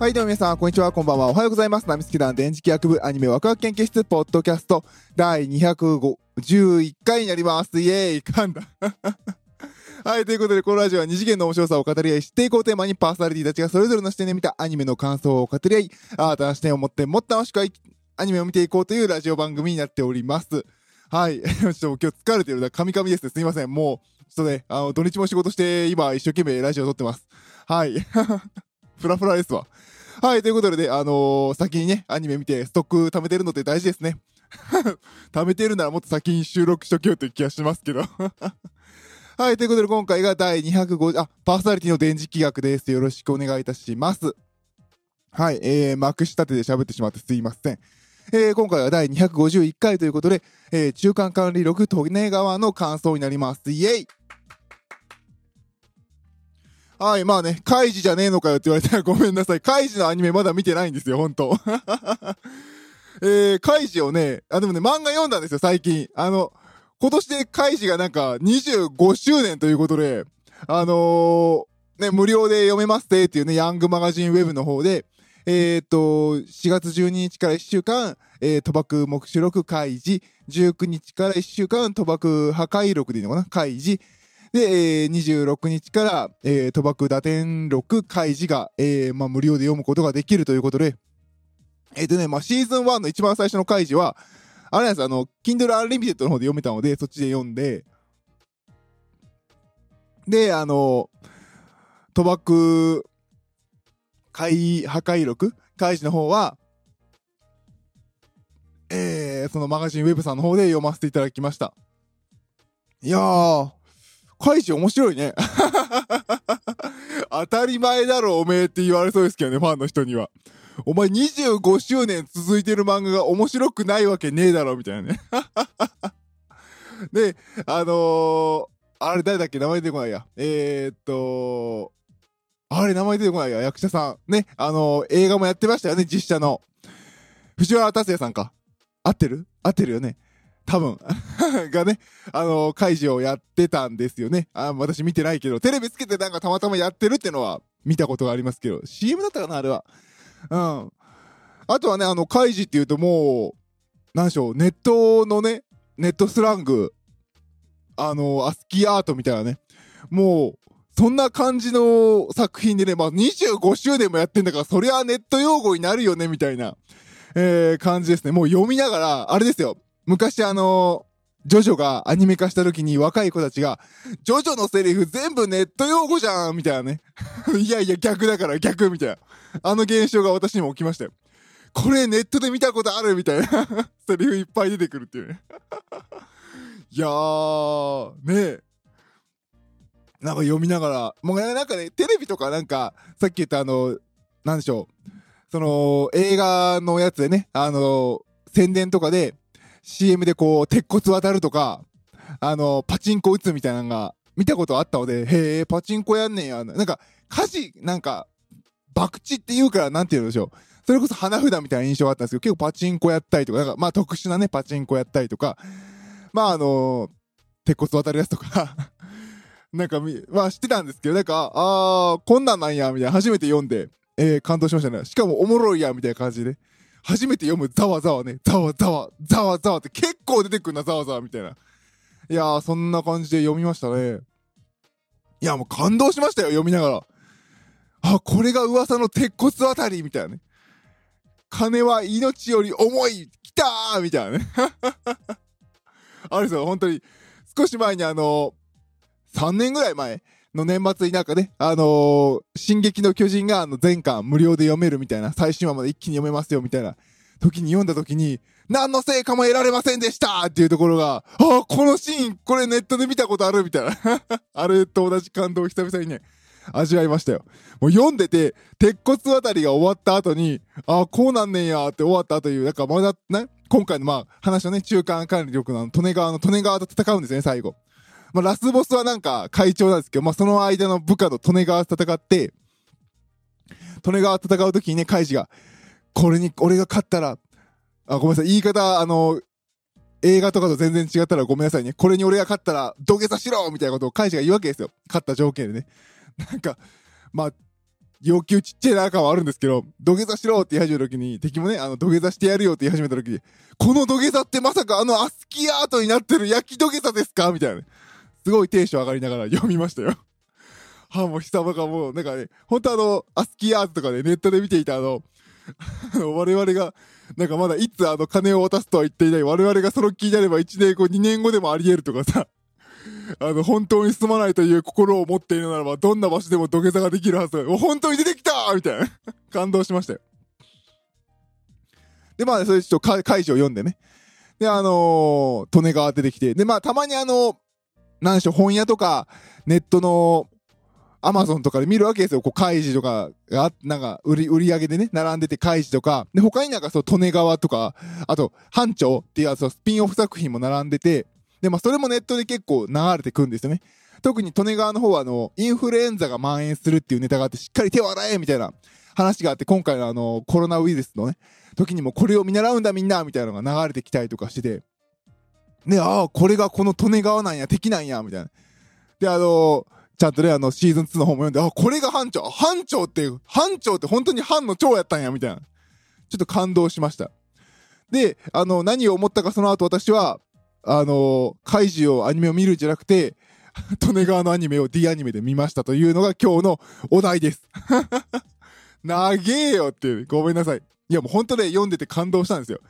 はい、どうも皆さん、こんにちは、こんばんは。おはようございます。ナミスケ団電磁気学部アニメワクワク研究室ポッドキャスト第251回になります。イエーイ噛んだ。はい、ということで、このラジオは二次元の面白さを語り合い、知っていこうテーマにパーソナリティたちがそれぞれの視点で見たアニメの感想を語り合い、新たな視点を持ってもっと楽しくアニメを見ていこうというラジオ番組になっております。はい。ちょっと今日疲れてるな。カミカミですね。すいません。もう、ちょっとね、あの、土日も仕事して、今一生懸命ラジオ撮ってます。はい。フラフラですわ。はい、ということでね、あのー先にね、アニメ見てストック貯めてるのって大事ですね。貯めてるならもっと先に収録しとけよという気がしますけど。はい、ということで今回が第250、あ、パーソナリティの電磁気学です。よろしくお願いいたします。はい、えー、まくし立てで喋ってしまってすいません。えー、今回は第251回ということで、えー、中間管理録利根川の感想になります。イェイはい、まあね、カイジじゃねえのかよって言われたら ごめんなさい。カイジのアニメまだ見てないんですよ、ほんと。えー、カイジをね、あ、でもね、漫画読んだんですよ、最近。あの、今年でカイジがなんか25周年ということで、あのー、ね、無料で読めますってっていうね、ヤングマガジンウェブの方で、えっ、と、4月12日から1週間、えー、賭博目視録開示、19日から1週間、賭博破壊録でいいのかな？開示、で、えー、26日から、えー、賭博打点録開示が、えー、まあ、無料で読むことができるということで、えっ、とね、まあ、シーズン1の一番最初の開示は、あれなんですあの、Kindle Unlimited の方で読めたので、そっちで読んで、で、あの、賭博、開、破壊録開示の方は、えー、そのマガジンウェブさんの方で読ませていただきました。いやー、開示面白いね。当たり前だろ、おめえって言われそうですけどね、ファンの人には。お前25周年続いてる漫画が面白くないわけねえだろ、みたいなね。で、あのー、あれ誰だっけ名前出てこないや。えー、っと、あれ名前出てこないや、役者さん。ね、あのー、映画もやってましたよね、実写の。藤原達也さんか。合ってる？合ってるよね。多分。がね、あのー、開示をやってたんですよね。あ私見てないけど、テレビつけてなんかたまたまやってるってのは見たことがありますけど、CM だったかな、あれは。うん。あとはね、あの、開示っていうともう、なんでしょう、ネットのね、ネットスラング、あの、アスキーアートみたいなね、もう、そんな感じの作品でね、まあ、25周年もやってんだから、そりゃネット用語になるよね、みたいな、えー、感じですね。もう読みながら、あれですよ、昔あのジョジョがアニメ化した時に若い子たちが、ジョジョのセリフ全部ネット用語じゃんみたいなね。いやいや逆だから逆みたいな。あの現象が私にも起きましたよ。これネットで見たことあるみたいな。セリフいっぱい出てくるっていうね。いやー、ねえ。なんか読みながら、もうなんかね、テレビとかなんか、さっき言ったあの、なんでしょう。その、映画のやつでね、あの、宣伝とかで、CM でこう、鉄骨渡るとか、あの、パチンコ打つみたいなのが見たことあったので、へえ、パチンコやんねんや。なんか、火事、なんか、博打って言うからなんて言うんでしょう。それこそ花札みたいな印象があったんですけど、結構パチンコやったりとか、なんかまあ特殊なね、パチンコやったりとか、まああの、鉄骨渡るやつとか、なんかみ、まあ知ってたんですけど、なんか、あー、こんなんなんや、みたいな、初めて読んで、えー、感動しましたね。しかもおもろいや、みたいな感じで。初めて読むざわざわね、ざわざわ、ざわざわって結構出てくるな、ざわざわみたいな。いやー、そんな感じで読みましたね。いや、もう感動しましたよ、読みながら。あ、これが噂の鉄骨あたりみたいなね。金は命より重い来たーみたいなね。あれですよ、本当に。少し前にあの3年ぐらい前の年末になんかね、あのー、進撃の巨人があの全巻無料で読めるみたいな、最新話まで一気に読めますよみたいな時に読んだ時に、何の成果も得られませんでしたっていうところが、ああこのシーン、これネットで見たことあるみたいな。あれと同じ感動を久々にね、味わいましたよ。もう読んでて、鉄骨渡りが終わった後に、ああこうなんねんやーって終わったという、なんかまだね、今回のまあ話のね、中間管理力の利根川の利根川と戦うんですね、最後。まあラスボスはなんか会長なんですけど、まあその間の部下の利根川と戦って、利根川と戦う時にね、カイジが、これに、俺が勝ったら、あ、ごめんなさい、言い方、あの、映画とかと全然違ったらごめんなさいね。これに俺が勝ったら土下座しろみたいなことをカイジが言うわけですよ。勝った条件でね。なんか、まあ、要求ちっちゃいな感はあるんですけど、土下座しろって言い始めた時に、敵もね、あの、土下座してやるよって言い始めた時に、この土下座ってまさかあのアスキーアートになってる焼き土下座ですか?みたいな、すごいテンション上がりながら読みましたよ。は あ、もう久々もう、なんかね、本当あの、アスキーアートとかね、ネットで見ていたあの、我々が、なんかまだいつあの金を渡すとは言っていない我々がその気になれば1年後、2年後でもあり得るとかさ、あの、本当に進まないという心を持っているならば、どんな場所でも土下座ができるはず。もう本当に出てきたみたいな。感動しましたよ。で、まあ、それちょっと解除を読んでね。で、あのー、利根川出てきて。で、まあ、たまにあの、なんでしょう、本屋とか、ネットの、アマゾンとかで見るわけですよ。こう、開示とかが、なんか、売り、売り上げでね、並んでて開示とか。で、他になんかそう、利根川とか、あと、班長っていうやつ、スピンオフ作品も並んでて、で、まあ、それもネットで結構流れてくんですよね。特に利根川の方は、あの、インフルエンザが蔓延するっていうネタがあって、しっかり手を洗えみたいな話があって、今回のあの、コロナウイルスのね、時にもこれを見習うんだみんなみたいなのが流れてきたりとかしてて、ね、ああ、これがこの利根川なんや、敵なんや、みたいな。で、あのちゃんとね、あの、シーズン2の方も読んで、あ、これが班長班長って、班長って本当に班の長やったんや、みたいな。ちょっと感動しました。で、あの、何を思ったかその後私は、あの、カイジをアニメを見るんじゃなくて、利根川のアニメを D アニメで見ましたというのが今日のお題です。長えよっていう。ごめんなさい。いやもう本当ね、読んでて感動したんですよ。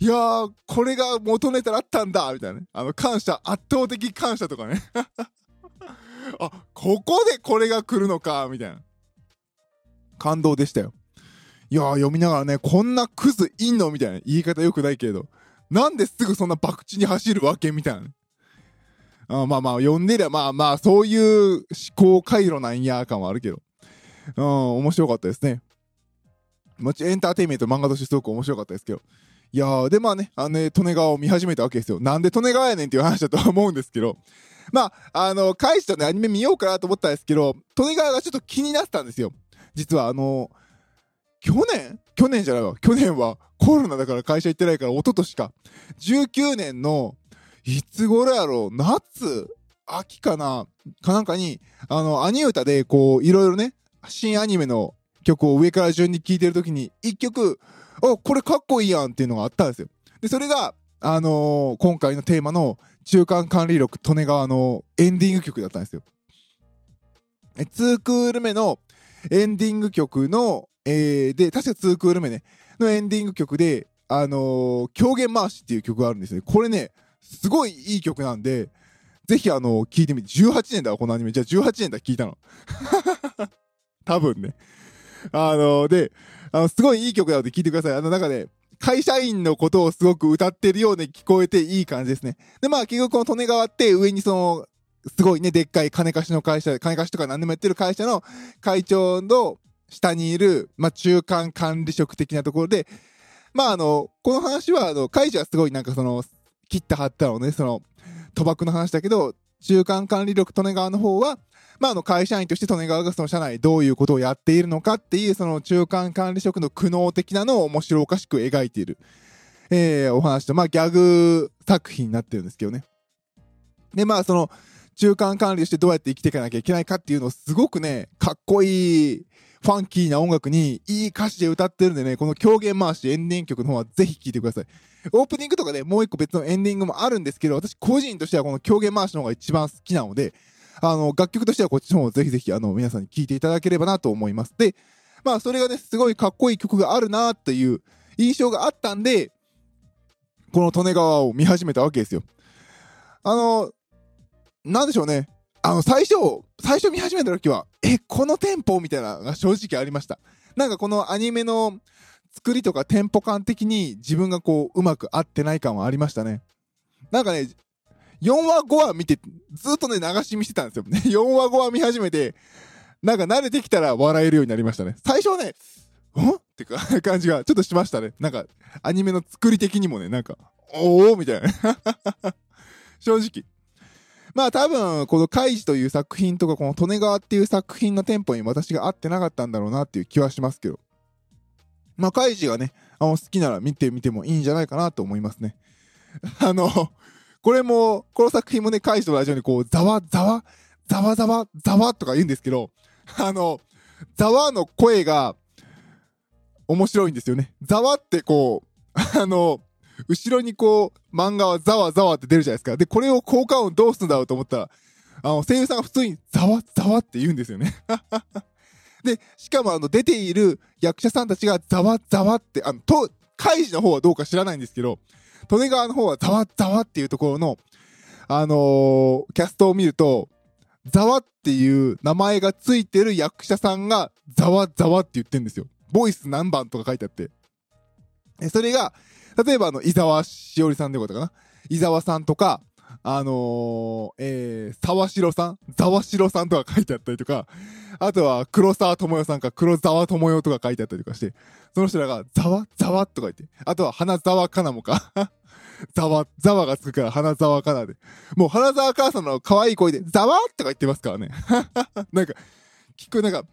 いやー、これが元ネタだったんだみたいなね。あの、感謝、圧倒的感謝とかね。あ、ここでこれが来るのかみたいな。感動でしたよ。いやー、読みながらね、こんなクズいんの？みたいな。言い方良くないけど。なんですぐそんな博打に走るわけ？みたいな。あまあまあ、読んでりゃ、まあまあ、そういう思考回路なんや感はあるけど。うん、面白かったですね。もちエンターテインメント漫画としてすごく面白かったですけど。いや、でまあね、あのね、利根川を見始めたわけですよ。なんで利根川やねんっていう話だとは思うんですけど。まあ、あの、返したね、アニメ見ようかなと思ったんですけど、利根川がちょっと気になってたんですよ。実はあの、去年？去年じゃないわ。去年はコロナだから会社行ってないから、一昨年か。19年の、いつ頃やろう？夏秋かな？かなんかに、あの、アニ歌で、こう、いろいろね、新アニメの曲を上から順に聴いてるときに、一曲、あ、これかっこいいやんっていうのがあったんですよ。で、それが、あのー、今回のテーマの中間管理力利根川のエンディング曲だったんですよ。2クール目のエンディング曲の、えー、で、確か2クール目ね、のエンディング曲で、あのー、狂言回しっていう曲があるんですね。これね、すごいいい曲なんで、ぜひあの、聞いてみて。18年だわ、このアニメ。じゃあ18年だ、聞いたの。多分ね。あのー、で、あの、すごいいい曲なので聞いてください。あの、中で、会社員のことをすごく歌ってるように聞こえていい感じですね。で、まあ、結局この利根川って上にその、すごいね、でっかい金貸しの会社、金貸しとか何でもやってる会社の会長の下にいる、まあ、中間管理職的なところで、まあ、あの、この話は、あの、会社はすごいなんかその、切った貼ったのね、その、賭博の話だけど、中間管理力利根川の方は、まあ、あの、会社員として利根川がその社内どういうことをやっているのかっていう、その中間管理職の苦悩的なのを面白おかしく描いている、えー、お話と、まあ、ギャグ作品になってるんですけどね。で、まあ、その、中間管理としてどうやって生きていかなきゃいけないかっていうのをすごくね、かっこいい、ファンキーな音楽にいい歌詞で歌ってるんでね、この狂言回しエンディング曲の方はぜひ聴いてください。オープニングとかでもう一個別のエンディングもあるんですけど、私個人としてはこの狂言回しの方が一番好きなので、あの、楽曲としてはこっちの方をぜひぜひあの、皆さんに聴いていただければなと思います。で、まあそれがね、すごいかっこいい曲があるなっていう印象があったんで、この利根川を見始めたわけですよ。あの、なんでしょうね。あの、最初、最初見始めた時は、え、このテンポみたいなのが正直ありました。なんかこのアニメの作りとかテンポ感的に自分がこう、うまく合ってない感はありましたね。なんかね、4話5話見て、ずっとね、流し見してたんですよ。ね、4話5話見始めて、なんか慣れてきたら笑えるようになりましたね。最初はね、ん？ってか感じがちょっとしましたね。なんか、アニメの作り的にもね、なんか、おおみたいな。正直。まあ多分、このカイジという作品とか、この利根川っていう作品のテンポに私が合ってなかったんだろうなっていう気はしますけど。まあカイジがね、あの好きなら見てみてもいいんじゃないかなと思いますね。あの、これも、この作品もね、カイジと同じようにこう、ざわざわ、ざわざわ、ざわとか言うんですけど、あの、ざわの声が面白いんですよね。ざわってこう、あの、後ろにこう、漫画はざわざわって出るじゃないですか。で、これを効果音どうするんだろうと思ったら、あの、声優さんが普通にざわざわって言うんですよね。で、しかもあの、出ている役者さんたちがざわざわって、あの、と、カイジの方はどうか知らないんですけど、利根川の方はざわざわっていうところの、あのー、キャストを見ると、ざわっていう名前がついてる役者さんが、ざわざわって言ってるんですよ。ボイス何番とか書いてあって。それが、例えばあの、伊沢しおりさんでことかな。伊沢さんとか、あのー、えー、沢城さん？沢城さんとか書いてあったりとか、あとは黒沢智代さんか黒沢智代とか書いてあったりとかして、その人らが、ざわざわとか言って、あとは花沢かなもか。ざわ、ざわがつくから花沢かなで。もう花沢母さんの可愛い声で、ざわとか言ってますからね。なんか、聞く、なんか、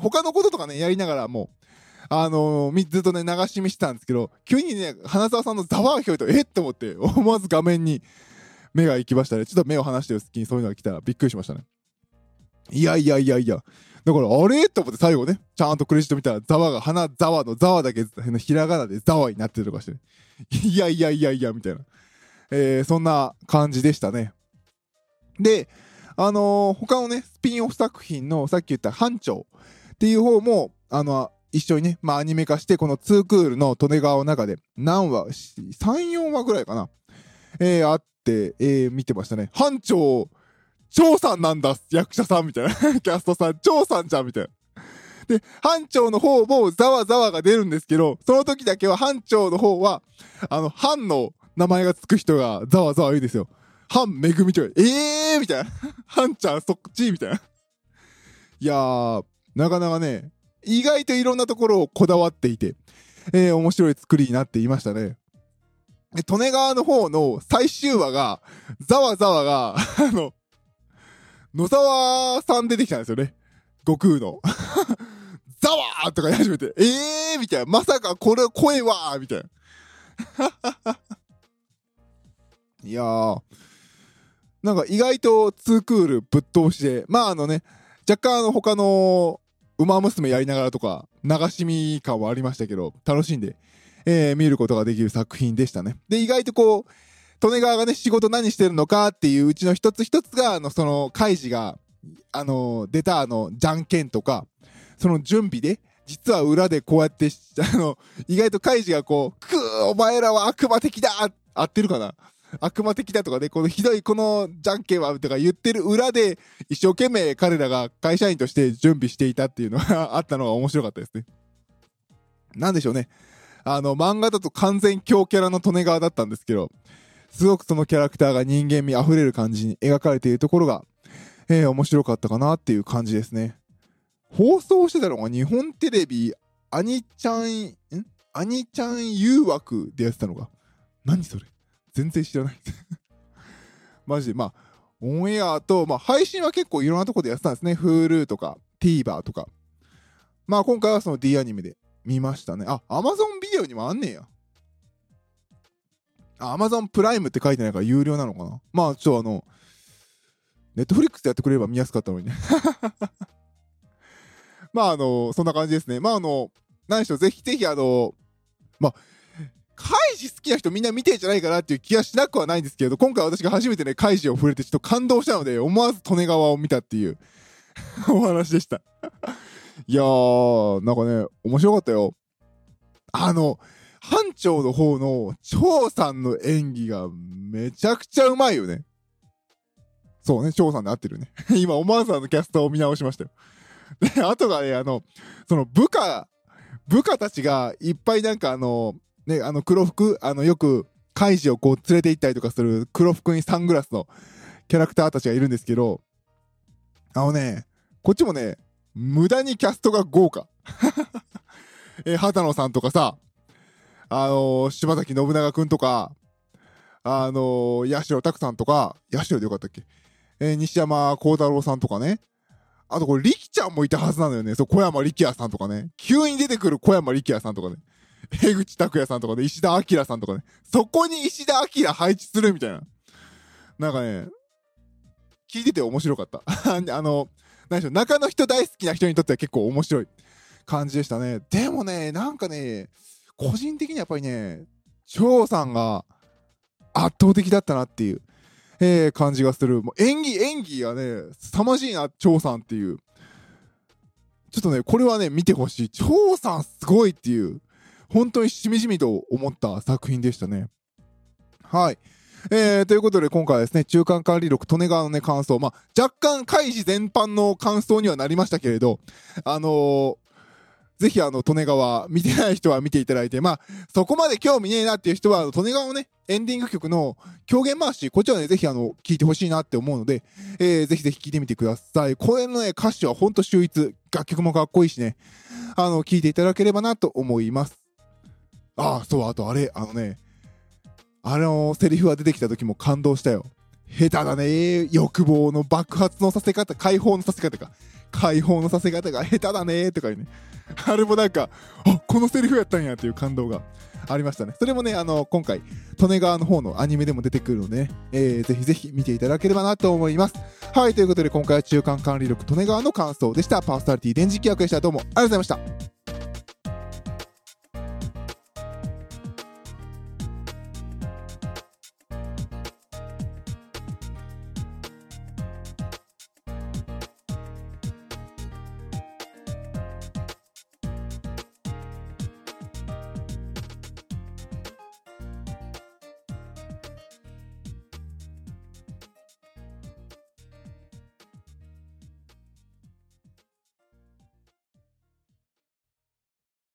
他のこととかね、やりながらもう、あのー、ずっとね、流し見してたんですけど、急にね、花沢さんのざわが聞こえたえっ？て思って、思わず画面に、目が行きましたね。ちょっと目を離してる隙にそういうのが来たらびっくりしましたね。いやいやいやいや。だから、あれ？と思って最後ね、ちゃんとクレジット見たら、ざわが、花ざわのざわだけ、ひらがなでざわになってるとかして、ね、いやいやいやいや、みたいな。えー、そんな感じでしたね。で、あのー、他のね、スピンオフ作品の、さっき言った班長っていう方も、あの、一緒にね、まあアニメ化して、このツークールの利根川の中で、何話、3、4話ぐらいかな。えー、あっ、えー、見てましたね。班長、長さんなんだ、役者さんみたいな。キャストさん、長さんじゃんみたいな。で、班長の方もざわざわが出るんですけど、その時だけは班長の方は、あの、班の名前がつく人がざわざわ言うんですよ。班めぐみちょい。えーみたいな。班ちゃんそっちみたいな。いやー、なかなかね、意外といろんなところをこだわっていて、えー、面白い作りになっていましたね。で、利根川の方の最終話が、ざわざわが、あの、野沢さん出てきたんですよね。悟空の。ざわーとか言い始めて、えーみたいな。まさかこれ声はみたいな。いやー。なんか意外とツークールぶっ通しで、まああのね、若干あの他の馬娘やりながらとか、流し見感はありましたけど、楽しんでえー、見ることができる作品でしたね。で、意外とこう、利根川がね、仕事何してるのかっていううちの一つ一つが、あの、その、カイジが、あの、出たあの、じゃんけんとか、その準備で、実は裏でこうやって、あの、意外とカイジがこう、くー、お前らは悪魔的だ合ってるかな？悪魔的だとかね、このひどいこのじゃんけんはとか言ってる裏で、一生懸命彼らが会社員として準備していたっていうのがあったのが面白かったですね。なんでしょうね。あの、漫画だと完全強キャラの利根川だったんですけど、すごくそのキャラクターが人間味溢れる感じに描かれているところが、えー、面白かったかなっていう感じですね。放送してたのが日本テレビ、アニちゃん、ん？アニちゃん誘惑でやってたのか。何それ？全然知らない。マジで、まあ、オンエアと、まあ、配信は結構いろんなとこでやってたんですね。Hulu とか、TVer とか。まあ、今回はその D アニメで見ましたね。あ、アマゾンビデオにもあんねえや。あ、アマゾンプライムって書いてないから有料なのかなまあ、ちょっとあの、ネットフリックスでやってくれれば見やすかったのにね。まあ、あの、そんな感じですね。まあ、あの、何しょう、ぜひぜひ、あの、まあ、カイジ好きな人みんな見てんじゃないかなっていう気がしなくはないんですけど、今回私が初めてね、カイジを触れてちょっと感動したので、思わず利根川を見たっていう お話でしたいやー、なんかね、面白かったよ。あの、班長の方の張さんの演技がめちゃくちゃうまいよね。そうね、張さんで合ってるね。今、思わずあのキャストを見直しましたよ。で、あとがね、あの、その部下、部下たちがいっぱいなんかあの、ね、あの黒服、あの、よく、カイジをこう連れて行ったりとかする黒服にサングラスのキャラクターたちがいるんですけど、あのね、こっちもね、無駄にキャストが豪華。えー、畑野さんとかさ、あのー、柴崎信長くんとか、あのー、八代拓さんとか、八代でよかったっけ？えー、西山幸太郎さんとかね。あとこれ、力ちゃんもいたはずなのよね。そう、小山力也さんとかね。急に出てくる小山力也さんとかね。江口拓也さんとかね。石田明さんとかね。そこに石田明配置するみたいな。なんかね、聞いてて面白かった。あの、何でしょう、中の人大好きな人にとっては結構面白い感じでしたね。でもね、なんかね、個人的にはやっぱりね、張さんが圧倒的だったなっていう、えー、感じがする。もう演技、演技がね、凄まじいな、張さんっていう。ちょっとね、これはね、見てほしい。張さんすごいっていう、本当にしみじみと思った作品でしたね。はい。えー、ということで今回はですね、中間管理力、利根川のね、感想、まあ、若干開示全般の感想にはなりましたけれど、あのー、ぜひあの、利根川、見てない人は見ていただいて、まあ、そこまで興味ねえなっていう人は、利根川のね、エンディング曲の狂言回し、こっちらね、ぜひあの、聞いてほしいなって思うので、えー、ぜひぜひ聞いてみてください。これのね、歌詞はほんと秀逸。楽曲もかっこいいしね、あの、聞いていただければなと思います。ああ、そう、あとあれ、あのね、あのセリフが出てきた時も感動したよ。下手だね欲望の爆発のさせ方、解放のさせ方か。解放のさせ方が下手だねとかね。あれもなんか、あこのセリフやったんやっていう感動がありましたね。それもね、あの、今回、利根川の方のアニメでも出てくるので、ね、えー、ぜひぜひ見ていただければなと思います。はい、ということで今回は中間管理力利根川の感想でした。パーソナリティ電磁気役でした。どうもありがとうございました。